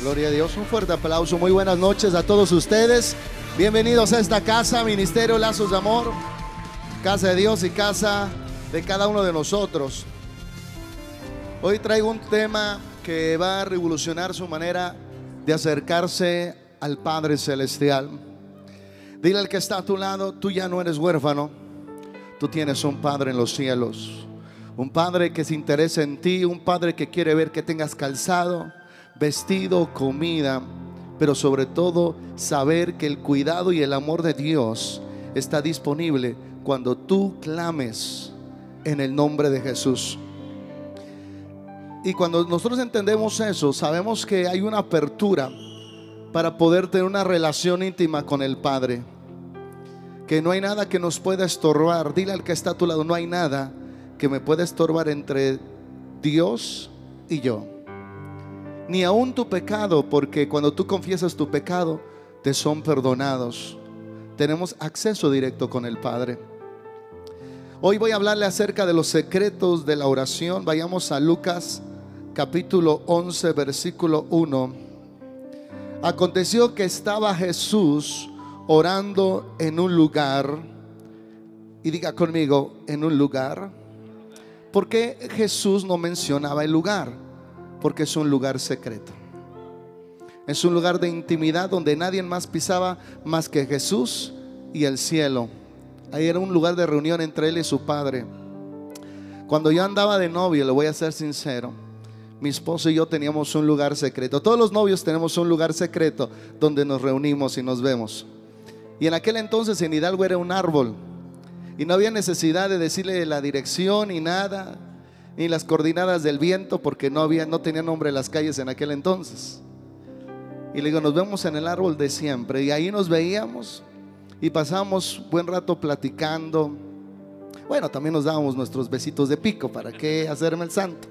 Gloria a Dios. Un fuerte aplauso. Muy buenas noches a todos ustedes. Bienvenidos a esta casa, Ministerio Lazos de Amor. Casa de Dios y casa de cada uno de nosotros. Hoy traigo un tema que va a revolucionar su manera de acercarse al Padre Celestial. Dile al que está a tu lado, tú ya no eres huérfano, tú tienes un Padre en los cielos. Un Padre que se interesa en ti, un Padre que quiere ver que tengas calzado, vestido, comida, pero sobre todo saber que el cuidado y el amor de Dios está disponible cuando tú clames en el nombre de Jesús. Y cuando nosotros entendemos eso, sabemos que hay una apertura para poder tener una relación íntima con el Padre. Que no hay nada que nos pueda estorbar. Dile al que está a tu lado, no hay nada que me pueda estorbar entre Dios y yo. Ni aún tu pecado, porque cuando tú confiesas tu pecado, te son perdonados. Tenemos acceso directo con el Padre. Hoy voy a hablarle acerca de los secretos de la oración. Vayamos a Lucas capítulo 11, versículo 1. Aconteció que estaba Jesús orando en un lugar, y diga conmigo, en un lugar. ¿Por qué Jesús no mencionaba el lugar? Porque es un lugar secreto. Es un lugar de intimidad donde nadie más pisaba más que Jesús y el cielo. Ahí era un lugar de reunión entre él y su padre. Cuando yo andaba de novio, le voy a ser sincero, mi esposo y yo teníamos un lugar secreto. Todos los novios tenemos un lugar secreto donde nos reunimos y nos vemos. Y en aquel entonces en Hidalgo era un árbol. Y no había necesidad de decirle la dirección ni nada, ni las coordenadas del viento, porque no había, no tenía nombre las calles en aquel entonces. Y le digo, nos vemos en el árbol de siempre. Y ahí nos veíamos y pasamos buen rato platicando. Bueno, también nos dábamos nuestros besitos de pico, ¿para qué hacerme el santo?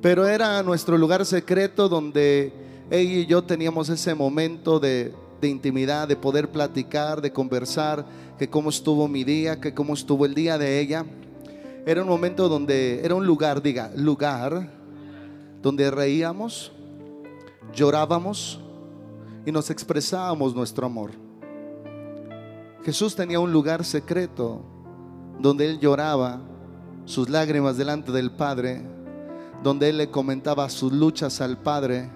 Pero era nuestro lugar secreto donde ella y yo teníamos ese momento de, de intimidad, de poder platicar, de conversar, que cómo estuvo mi día, que cómo estuvo el día de ella. Era un momento donde, era un lugar, diga, lugar, donde reíamos, llorábamos y nos expresábamos nuestro amor. Jesús tenía un lugar secreto donde él lloraba sus lágrimas delante del Padre, donde él le comentaba sus luchas al Padre,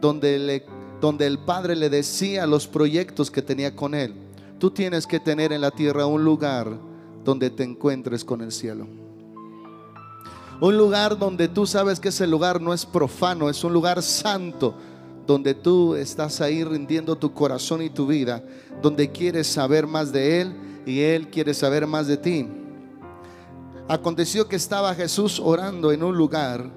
donde, le, donde el Padre le decía los proyectos que tenía con él. Tú tienes que tener en la tierra un lugar donde te encuentres con el cielo. Un lugar donde tú sabes que ese lugar no es profano, es un lugar santo, donde tú estás ahí rindiendo tu corazón y tu vida, donde quieres saber más de Él y Él quiere saber más de ti. Aconteció que estaba Jesús orando en un lugar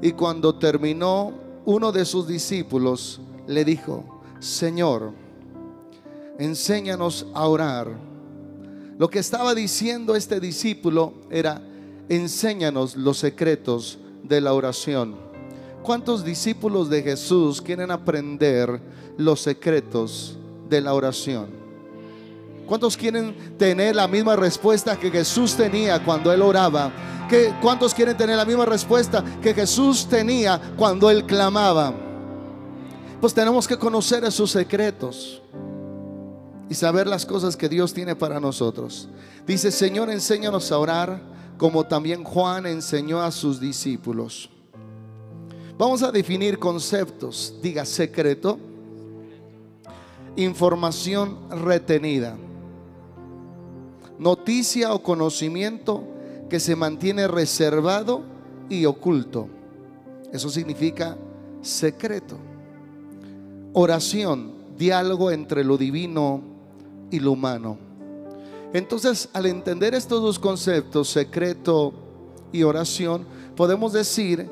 y cuando terminó, uno de sus discípulos le dijo, Señor, enséñanos a orar. Lo que estaba diciendo este discípulo era, enséñanos los secretos de la oración. ¿Cuántos discípulos de Jesús quieren aprender los secretos de la oración? ¿Cuántos quieren tener la misma respuesta que Jesús tenía cuando él oraba? ¿Cuántos quieren tener la misma respuesta que Jesús tenía cuando él clamaba? Pues tenemos que conocer esos secretos y saber las cosas que Dios tiene para nosotros. Dice, Señor, enséñanos a orar como también Juan enseñó a sus discípulos. Vamos a definir conceptos. Diga secreto, información retenida, noticia o conocimiento que se mantiene reservado y oculto. Eso significa secreto. Oración, diálogo entre lo divino y lo humano. Entonces, al entender estos dos conceptos, secreto y oración, podemos decir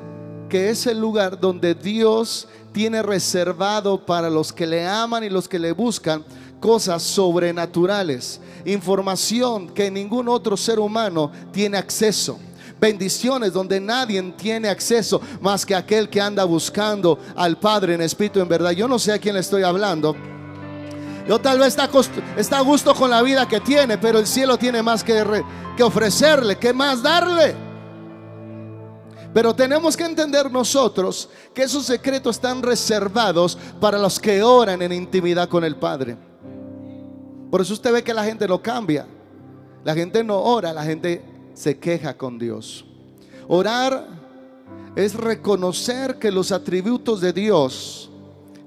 que es el lugar donde Dios tiene reservado para los que le aman y los que le buscan cosas sobrenaturales, información que ningún otro ser humano tiene acceso. Bendiciones donde nadie tiene acceso más que aquel que anda buscando al Padre en espíritu en verdad. Yo no sé a quién le estoy hablando. Yo tal vez está, está a gusto con la vida que tiene, pero el cielo tiene más que, que ofrecerle, que más darle. Pero tenemos que entender nosotros que esos secretos están reservados para los que oran en intimidad con el Padre. Por eso usted ve que la gente no cambia. La gente no ora, la gente se queja con Dios. Orar es reconocer que los atributos de Dios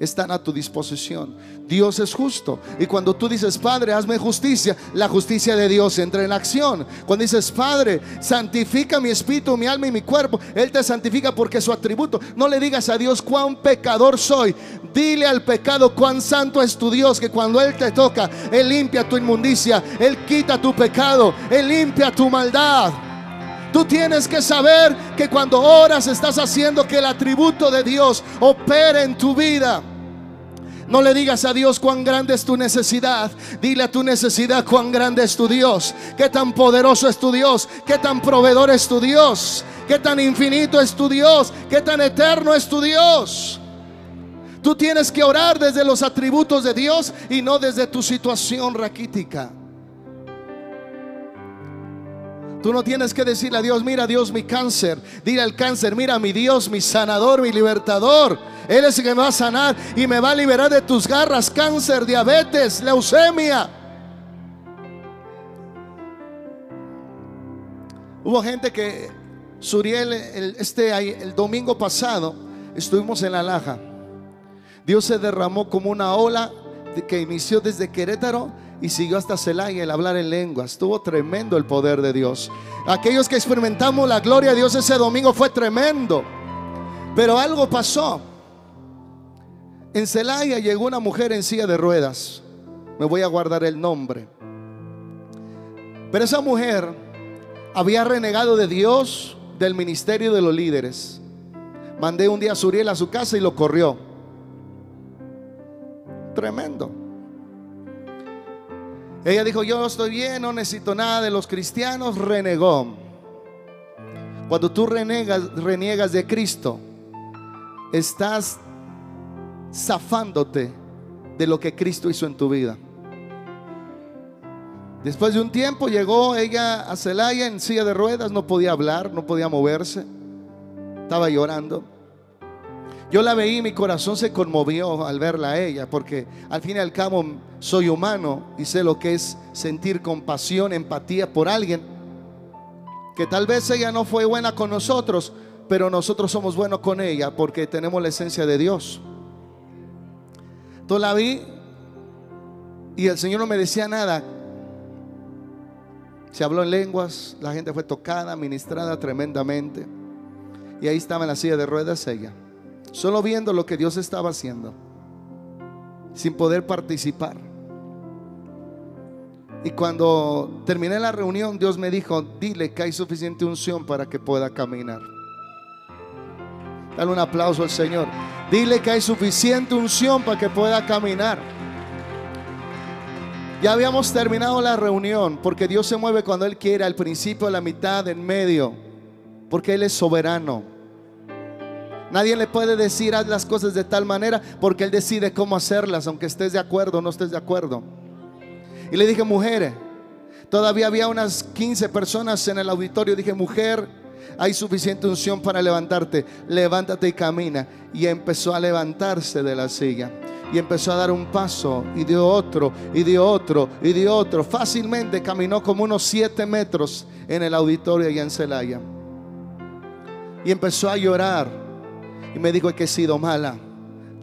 están a tu disposición. Dios es justo. Y cuando tú dices, Padre, hazme justicia, la justicia de Dios entra en acción. Cuando dices, Padre, santifica mi espíritu, mi alma y mi cuerpo, Él te santifica porque es su atributo. No le digas a Dios cuán pecador soy. Dile al pecado cuán santo es tu Dios, que cuando Él te toca, Él limpia tu inmundicia, Él quita tu pecado, Él limpia tu maldad. Tú tienes que saber que cuando oras estás haciendo que el atributo de Dios opere en tu vida. No le digas a Dios cuán grande es tu necesidad. Dile a tu necesidad cuán grande es tu Dios. Qué tan poderoso es tu Dios. Qué tan proveedor es tu Dios. Qué tan infinito es tu Dios. Qué tan eterno es tu Dios. Tú tienes que orar desde los atributos de Dios y no desde tu situación raquítica. Tú no tienes que decirle a Dios, mira Dios mi cáncer. Dile al cáncer, mira mi Dios, mi sanador, mi libertador. Él es el que me va a sanar y me va a liberar de tus garras, cáncer, diabetes, leucemia. Hubo gente que, Suriel, el, este, el domingo pasado, estuvimos en la Laja. Dios se derramó como una ola que inició desde Querétaro y siguió hasta Celaya el hablar en lenguas. Estuvo tremendo el poder de Dios. Aquellos que experimentamos la gloria de Dios ese domingo fue tremendo. Pero algo pasó. En Celaya llegó una mujer en silla de ruedas. Me voy a guardar el nombre. Pero esa mujer había renegado de Dios, del ministerio de los líderes. Mandé un día a Suriel a su casa y lo corrió. Tremendo. Ella dijo, yo estoy bien, no necesito nada de los cristianos, renegó. Cuando tú renegas, reniegas de Cristo, estás zafándote de lo que Cristo hizo en tu vida. Después de un tiempo llegó ella a Celaya en silla de ruedas, no podía hablar, no podía moverse, estaba llorando. Yo la veí y mi corazón se conmovió al verla a ella, porque al fin y al cabo soy humano y sé lo que es sentir compasión, empatía por alguien. Que tal vez ella no fue buena con nosotros, pero nosotros somos buenos con ella porque tenemos la esencia de Dios. Entonces la vi y el Señor no me decía nada. Se habló en lenguas, la gente fue tocada, ministrada tremendamente. Y ahí estaba en la silla de ruedas ella solo viendo lo que Dios estaba haciendo, sin poder participar. Y cuando terminé la reunión, Dios me dijo, dile que hay suficiente unción para que pueda caminar. Dale un aplauso al Señor. Dile que hay suficiente unción para que pueda caminar. Ya habíamos terminado la reunión porque Dios se mueve cuando Él quiere, al principio, a la mitad, en medio, porque Él es soberano. Nadie le puede decir haz las cosas de tal manera porque Él decide cómo hacerlas, aunque estés de acuerdo o no estés de acuerdo. Y le dije, mujer, todavía había unas 15 personas en el auditorio. Dije, mujer, hay suficiente unción para levantarte. Levántate y camina. Y empezó a levantarse de la silla. Y empezó a dar un paso y dio otro y dio otro y dio otro. Fácilmente caminó como unos 7 metros en el auditorio allá en Celaya. Y empezó a llorar y me dijo que he sido mala.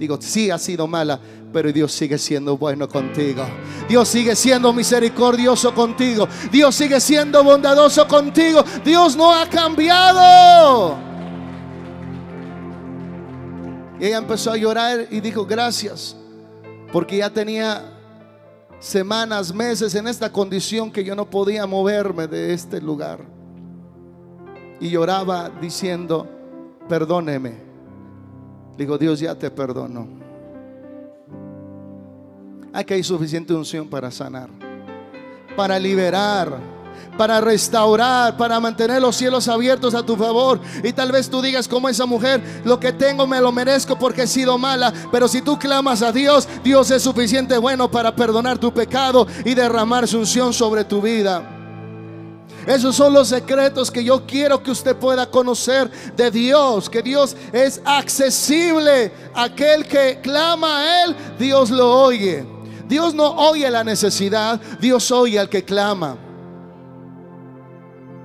Digo, sí ha sido mala, pero Dios sigue siendo bueno contigo. Dios sigue siendo misericordioso contigo. Dios sigue siendo bondadoso contigo. Dios no ha cambiado. Y ella empezó a llorar y dijo, gracias, porque ya tenía semanas, meses en esta condición que yo no podía moverme de este lugar. Y lloraba diciendo, perdóneme Digo, Dios ya te perdonó. Aquí hay suficiente unción para sanar, para liberar, para restaurar, para mantener los cielos abiertos a tu favor. Y tal vez tú digas como esa mujer, lo que tengo me lo merezco porque he sido mala. Pero si tú clamas a Dios, Dios es suficiente bueno para perdonar tu pecado y derramar su unción sobre tu vida. Esos son los secretos que yo quiero que usted pueda conocer de Dios, que Dios es accesible. Aquel que clama a Él, Dios lo oye. Dios no oye la necesidad, Dios oye al que clama.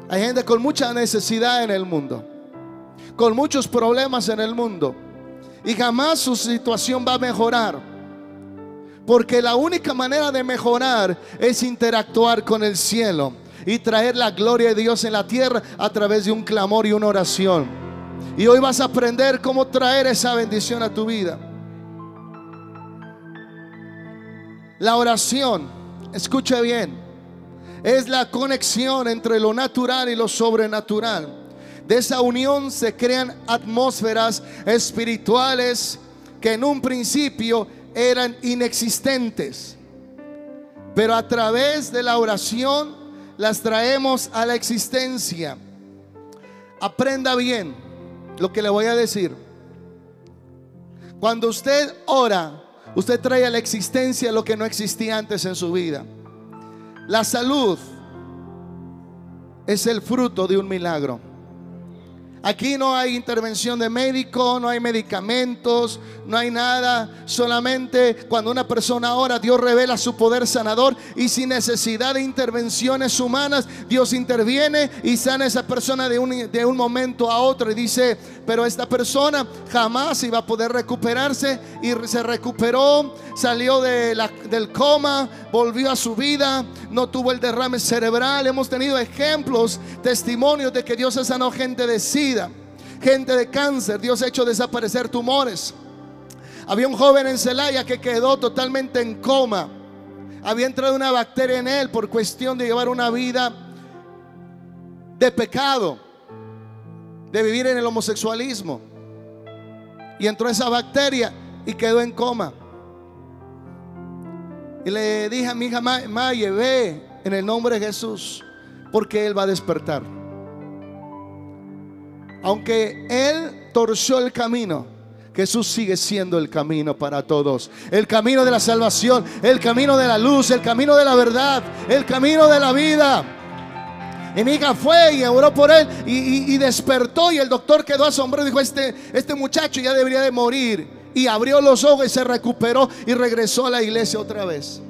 Hay gente con mucha necesidad en el mundo, con muchos problemas en el mundo, y jamás su situación va a mejorar. Porque la única manera de mejorar es interactuar con el cielo y traer la gloria de Dios en la tierra a través de un clamor y una oración. Y hoy vas a aprender cómo traer esa bendición a tu vida. La oración, escuche bien, es la conexión entre lo natural y lo sobrenatural. De esa unión se crean atmósferas espirituales que en un principio eran inexistentes. Pero a través de la oración las traemos a la existencia. Aprenda bien lo que le voy a decir. Cuando usted ora, usted trae a la existencia lo que no existía antes en su vida. La salud es el fruto de un milagro. Aquí no hay intervención de médico, no hay medicamentos, no hay nada. Solamente cuando una persona ora, Dios revela su poder sanador y sin necesidad de intervenciones humanas, Dios interviene y sana a esa persona de un, de un momento a otro. Y dice, pero esta persona jamás iba a poder recuperarse y se recuperó, salió del coma, volvió a su vida, no tuvo el derrame cerebral. Hemos tenido ejemplos, testimonios de que Dios ha sanado gente de Gente de cáncer. Dios ha hecho desaparecer tumores. Había un joven en Celaya que quedó totalmente en coma. Había entrado una bacteria en él por cuestión de llevar una vida de pecado, de vivir en el homosexualismo. Y entró esa bacteria y quedó en coma. Y le dije a mi hija Maye, ve en el nombre de Jesús, porque Él va a despertar. Aunque Él torció el camino, Jesús sigue siendo el camino para todos. El camino de la salvación, el camino de la luz, el camino de la verdad, el camino de la vida. Y mi hija fue y oró por él y, despertó y el doctor quedó asombrado y dijo, este, este muchacho ya debería de morir. Y abrió los ojos y se recuperó y regresó a la iglesia otra vez.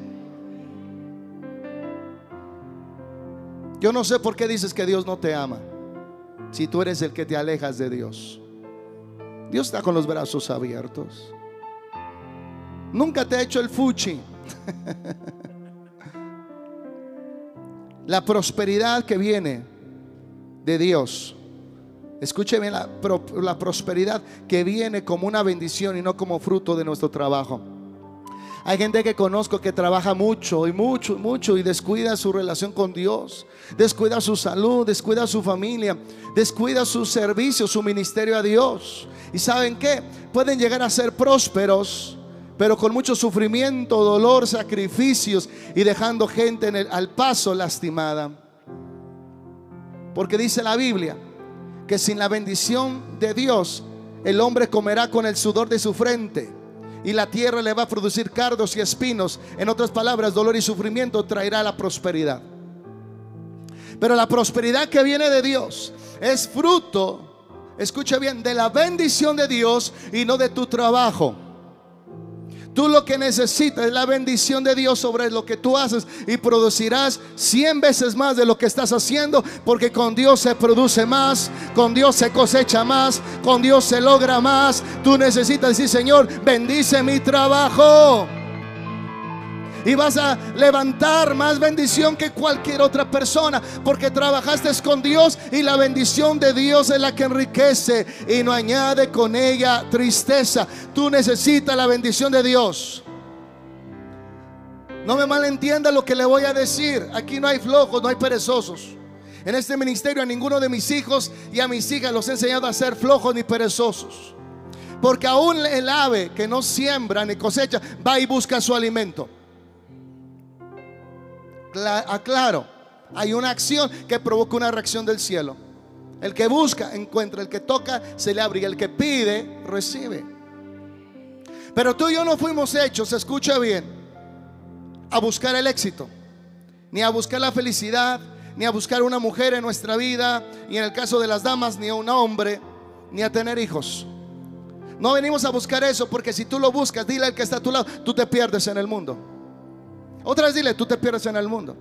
Yo no sé por qué dices que Dios no te ama si tú eres el que te alejas de Dios. Dios está con los brazos abiertos. Nunca te ha hecho el fuchi. la prosperidad que viene de Dios. Escuche bien la, la prosperidad que viene como una bendición y no como fruto de nuestro trabajo. Hay gente que conozco que trabaja mucho y mucho, mucho y descuida su relación con Dios, descuida su salud, descuida su familia, descuida su servicio, su ministerio a Dios. ¿Y saben qué? Pueden llegar a ser prósperos, pero con mucho sufrimiento, dolor, sacrificios y dejando gente en el, al paso lastimada. Porque dice la Biblia que sin la bendición de Dios, el hombre comerá con el sudor de su frente y la tierra le va a producir cardos y espinos. En otras palabras, dolor y sufrimiento traerá la prosperidad. Pero la prosperidad que viene de Dios es fruto, escucha bien, de la bendición de Dios y no de tu trabajo. Tú lo que necesitas es la bendición de Dios sobre lo que tú haces y producirás cien veces más de lo que estás haciendo porque con Dios se produce más, con Dios se cosecha más, con Dios se logra más. Tú necesitas decir, Señor, bendice mi trabajo y vas a levantar más bendición que cualquier otra persona porque trabajaste con Dios y la bendición de Dios es la que enriquece y no añade con ella tristeza. Tú necesitas la bendición de Dios. No me malentienda lo que le voy a decir. Aquí no hay flojos, no hay perezosos. En este ministerio a ninguno de mis hijos y a mis hijas los he enseñado a ser flojos ni perezosos. Porque aún el ave que no siembra ni cosecha va y busca su alimento aclaro, hay una acción que provoca una reacción del cielo. El que busca, encuentra. El que toca, se le abre. Y el que pide, recibe. Pero tú y yo no fuimos hechos, escucha bien, a buscar el éxito, ni a buscar la felicidad, ni a buscar una mujer en nuestra vida, y en el caso de las damas, ni a un hombre, ni a tener hijos. No venimos a buscar eso porque si tú lo buscas, dile al que está a tu lado, tú te pierdes en el mundo. Otra vez dile, tú te pierdes en el mundo.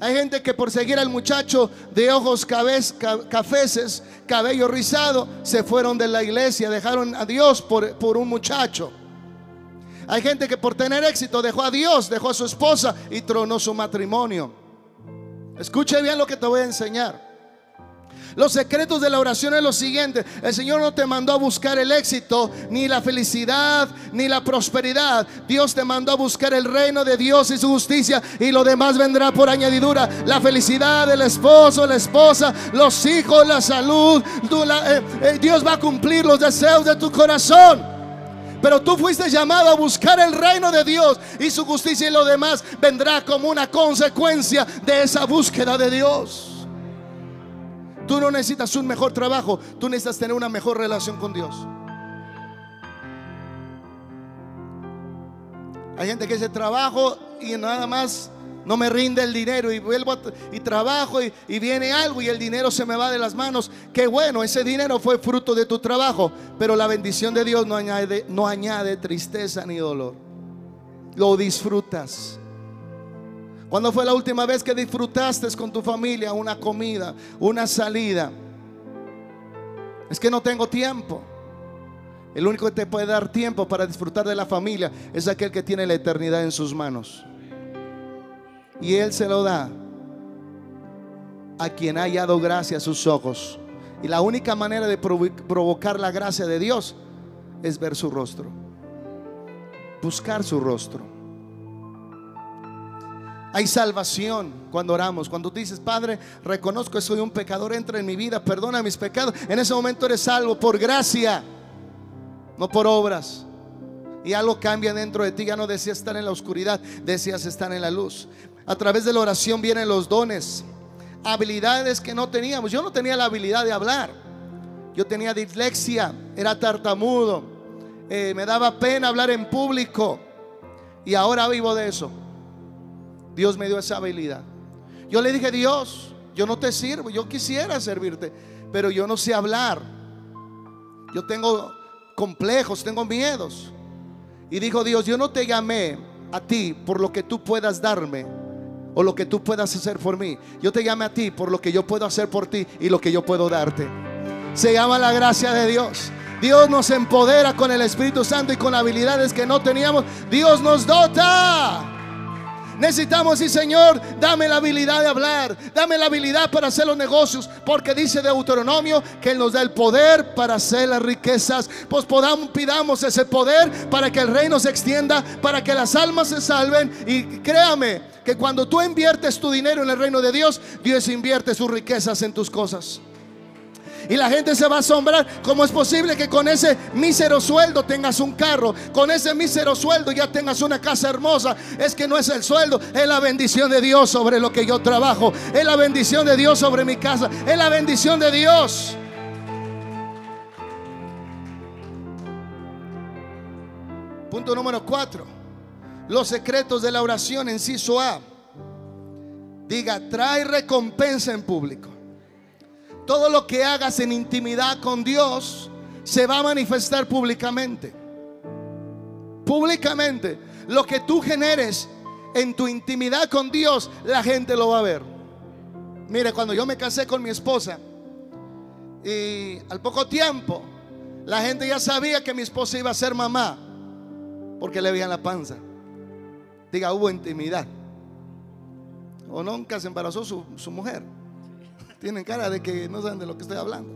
Hay gente que por seguir al muchacho de ojos cafeces, cabello rizado, se fueron de la iglesia, dejaron a Dios por, por un muchacho. Hay gente que por tener éxito dejó a Dios, dejó a su esposa y tronó su matrimonio. Escuche bien lo que te voy a enseñar. Los secretos de la oración es lo siguiente. El Señor no te mandó a buscar el éxito, ni la felicidad, ni la prosperidad. Dios te mandó a buscar el reino de Dios y su justicia. Y lo demás vendrá por añadidura. La felicidad del esposo, la esposa, los hijos, la salud. Eh, eh, Dios va a cumplir los deseos de tu corazón. Pero tú fuiste llamado a buscar el reino de Dios y su justicia y lo demás vendrá como una consecuencia de esa búsqueda de Dios. Tú no necesitas un mejor trabajo, tú necesitas tener una mejor relación con Dios. Hay gente que dice trabajo y nada más no me rinde el dinero y vuelvo y trabajo y, y, viene algo y el dinero se me va de las manos. Qué bueno, ese dinero fue fruto de tu trabajo, pero la bendición de Dios no añade, no añade tristeza ni dolor. Lo disfrutas. ¿Cuándo fue la última vez que disfrutaste con tu familia una comida, una salida? Es que no tengo tiempo. El único que te puede dar tiempo para disfrutar de la familia es aquel que tiene la eternidad en sus manos. Y Él se lo da a quien ha hallado gracia a sus ojos. Y la única manera de provocar la gracia de Dios es ver su rostro. Buscar su rostro. Hay salvación cuando oramos. Cuando dices, Padre, reconozco que soy un pecador, entra en mi vida, perdona mis pecados. En ese momento eres salvo por gracia, no por obras. Y algo cambia dentro de ti. Ya no deseas estar en la oscuridad, deseas estar en la luz. A través de la oración vienen los dones, habilidades que no teníamos. Yo no tenía la habilidad de hablar. Yo tenía dislexia, era tartamudo, eh, me daba pena hablar en público. Y ahora vivo de eso. Dios me dio esa habilidad. Yo le dije, Dios, yo no te sirvo, yo quisiera servirte, pero yo no sé hablar. Yo tengo complejos, tengo miedos. Y dijo Dios, yo no te llamé a ti por lo que tú puedas darme o lo que tú puedas hacer por mí. Yo te llamé a ti por lo que yo puedo hacer por ti y lo que yo puedo darte. Se llama la gracia de Dios. Dios nos empodera con el Espíritu Santo y con habilidades que no teníamos. Dios nos dota. Necesitamos, sí Señor, dame la habilidad de hablar, dame la habilidad para hacer los negocios, porque dice Deuteronomio que Él nos da el poder para hacer las riquezas. Pues pidamos ese poder para que el reino se extienda, para que las almas se salven. Y créame que cuando tú inviertes tu dinero en el reino de Dios, Dios invierte sus riquezas en tus cosas. Y la gente se va a asombrar. ¿Cómo es posible que con ese mísero sueldo tengas un carro? Con ese mísero sueldo ya tengas una casa hermosa. Es que no es el sueldo, es la bendición de Dios sobre lo que yo trabajo. Es la bendición de Dios sobre mi casa. Es la bendición de Dios. Punto número cuatro. Los secretos de la oración, en inciso A. Diga, trae recompensa en público. Todo lo que hagas en intimidad con Dios se va a manifestar públicamente. Públicamente. Lo que tú generes en tu intimidad con Dios, la gente lo va a ver. Mire, cuando yo me casé con mi esposa y al poco tiempo la gente ya sabía que mi esposa iba a ser mamá porque le veían la panza. Diga, hubo intimidad. O nunca se embarazó su, su mujer. Tienen cara de que no saben de lo que estoy hablando.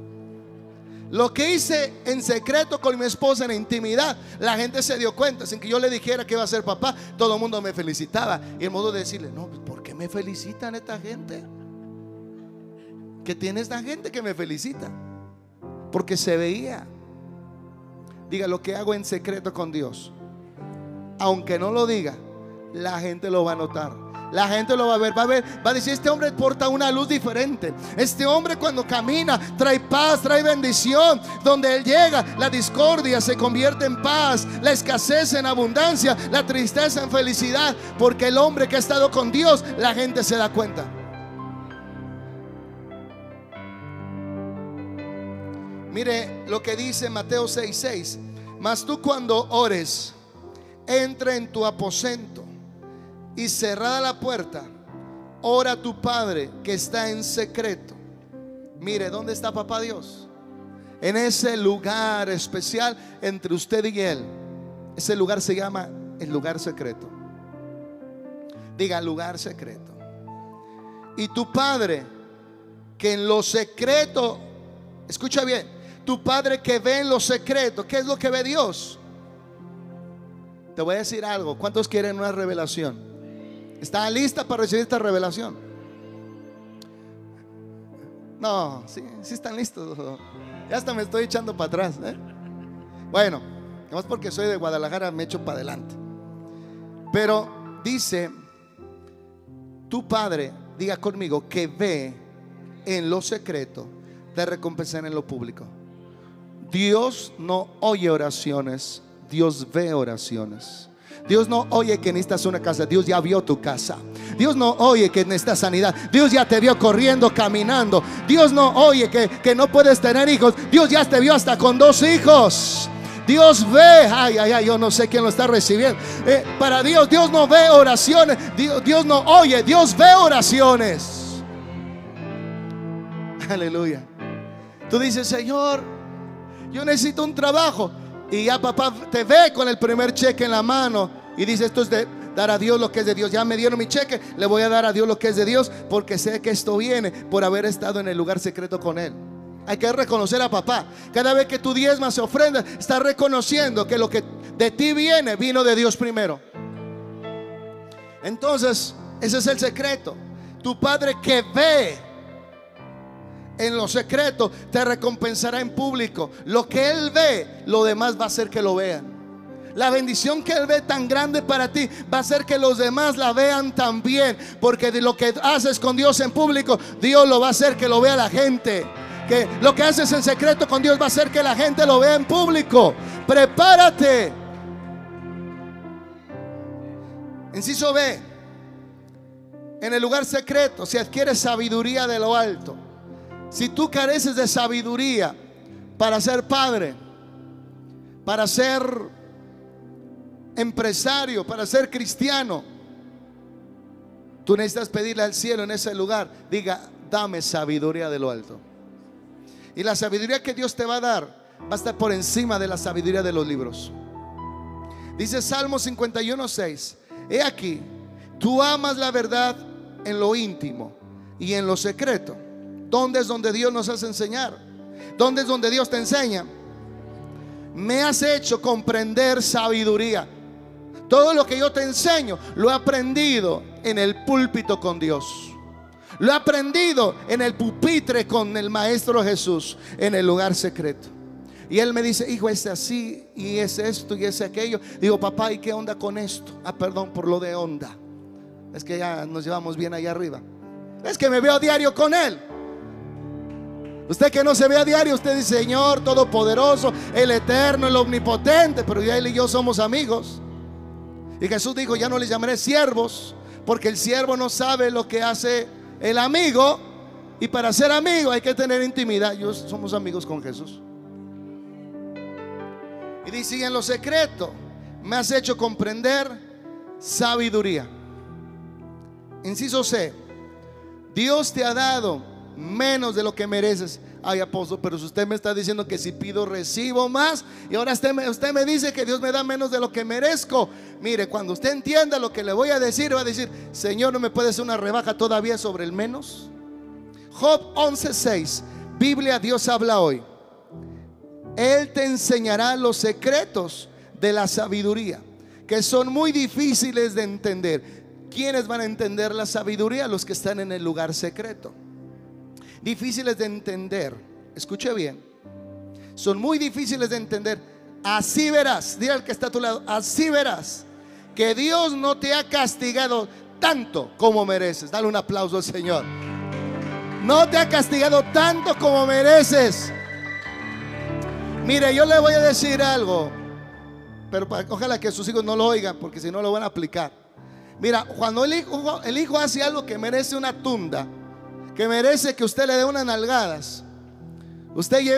Lo que hice en secreto con mi esposa en intimidad, la gente se dio cuenta, sin que yo le dijera que iba a ser papá, todo el mundo me felicitaba. Y el modo de decirle, no, pues, ¿por qué me felicitan esta gente? ¿Qué tiene esta gente que me felicita? Porque se veía. Diga lo que hago en secreto con Dios. Aunque no lo diga, la gente lo va a notar. La gente lo va a ver, va a ver, va a decir, este hombre porta una luz diferente. Este hombre cuando camina trae paz, trae bendición. Donde él llega, la discordia se convierte en paz, la escasez en abundancia, la tristeza en felicidad, porque el hombre que ha estado con Dios, la gente se da cuenta. Mire lo que dice Mateo 6:6. Mas tú cuando ores, entra en tu aposento y cerrada la puerta, ora a tu Padre que está en secreto. Mire, ¿dónde está papá Dios? En ese lugar especial entre usted y él. Ese lugar se llama el lugar secreto. Diga lugar secreto. Y tu Padre que en lo secreto, escucha bien, tu Padre que ve en lo secreto, ¿qué es lo que ve Dios? Te voy a decir algo, ¿cuántos quieren una revelación? ¿Están lista para recibir esta revelación? No, sí, sí están listos. Ya hasta me estoy echando para atrás. ¿eh? Bueno, no es porque soy de Guadalajara, me echo para adelante. Pero dice, tu Padre, diga conmigo, que ve en lo secreto, te recompensará en lo público. Dios no oye oraciones, Dios ve oraciones. Dios no oye que necesitas una casa, Dios ya vio tu casa. Dios no oye que necesitas sanidad, Dios ya te vio corriendo, caminando. Dios no oye que, que no puedes tener hijos, Dios ya te vio hasta con dos hijos. Dios ve, ay, ay, ay, yo no sé quién lo está recibiendo. Eh, para Dios, Dios no ve oraciones, Dios, Dios no oye, Dios ve oraciones. Aleluya. Tú dices, Señor, yo necesito un trabajo. Y ya papá te ve con el primer cheque en la mano y dice, esto es de dar a Dios lo que es de Dios. Ya me dieron mi cheque, le voy a dar a Dios lo que es de Dios porque sé que esto viene por haber estado en el lugar secreto con Él. Hay que reconocer a papá. Cada vez que tu diezma se ofrenda, está reconociendo que lo que de ti viene vino de Dios primero. Entonces, ese es el secreto. Tu padre que ve en lo secreto te recompensará en público. Lo que Él ve, lo demás va a ser que lo vean. La bendición que Él ve tan grande para ti va a ser que los demás la vean también. Porque de lo que haces con Dios en público, Dios lo va a hacer que lo vea la gente. Que lo que haces en secreto con Dios va a hacer que la gente lo vea en público. Prepárate. Inciso B. En el lugar secreto se adquiere sabiduría de lo alto. Si tú careces de sabiduría para ser padre, para ser empresario, para ser cristiano, tú necesitas pedirle al cielo en ese lugar, diga, dame sabiduría de lo alto. Y la sabiduría que Dios te va a dar va a estar por encima de la sabiduría de los libros. Dice Salmo 51, 6. He aquí, tú amas la verdad en lo íntimo y en lo secreto. ¿Dónde es donde Dios nos hace enseñar? ¿Dónde es donde Dios te enseña? Me has hecho comprender sabiduría. Todo lo que yo te enseño lo he aprendido en el púlpito con Dios. Lo he aprendido en el pupitre con el Maestro Jesús, en el lugar secreto. Y él me dice, hijo, es así, y es esto, y es aquello. Digo, papá, ¿y qué onda con esto? Ah, perdón por lo de onda. Es que ya nos llevamos bien allá arriba. Es que me veo a diario con él. Usted que no se ve a diario, usted dice, Señor Todopoderoso, el Eterno, el Omnipotente, pero ya él y yo somos amigos. Y Jesús dijo, ya no les llamaré siervos, porque el siervo no sabe lo que hace el amigo. Y para ser amigo hay que tener intimidad. Yo somos amigos con Jesús. Y dice, en lo secreto me has hecho comprender sabiduría. Inciso C. Dios te ha dado menos de lo que mereces. Ay, apóstol, pero si usted me está diciendo que si pido recibo más y ahora usted me, dice que Dios me da menos de lo que merezco. Mire, cuando usted entienda lo que le voy a decir, va a decir, Señor, ¿no me puede hacer una rebaja todavía sobre el menos? Job 11:6, Biblia, Dios habla hoy. Él te enseñará los secretos de la sabiduría, que son muy difíciles de entender. ¿Quiénes van a entender la sabiduría? Los que están en el lugar secreto difíciles de entender. Escuche bien. Son muy difíciles de entender. Así verás, dile al que está a tu lado, así verás que Dios no te ha castigado tanto como mereces. Dale un aplauso al Señor. No te ha castigado tanto como mereces. Mire, yo le voy a decir algo, pero ojalá que sus hijos no lo oigan, porque si no lo van a aplicar. Mira, cuando el hijo, el hijo hace algo que merece una tunda, que merece que usted le dé unas nalgadas. Usted lleve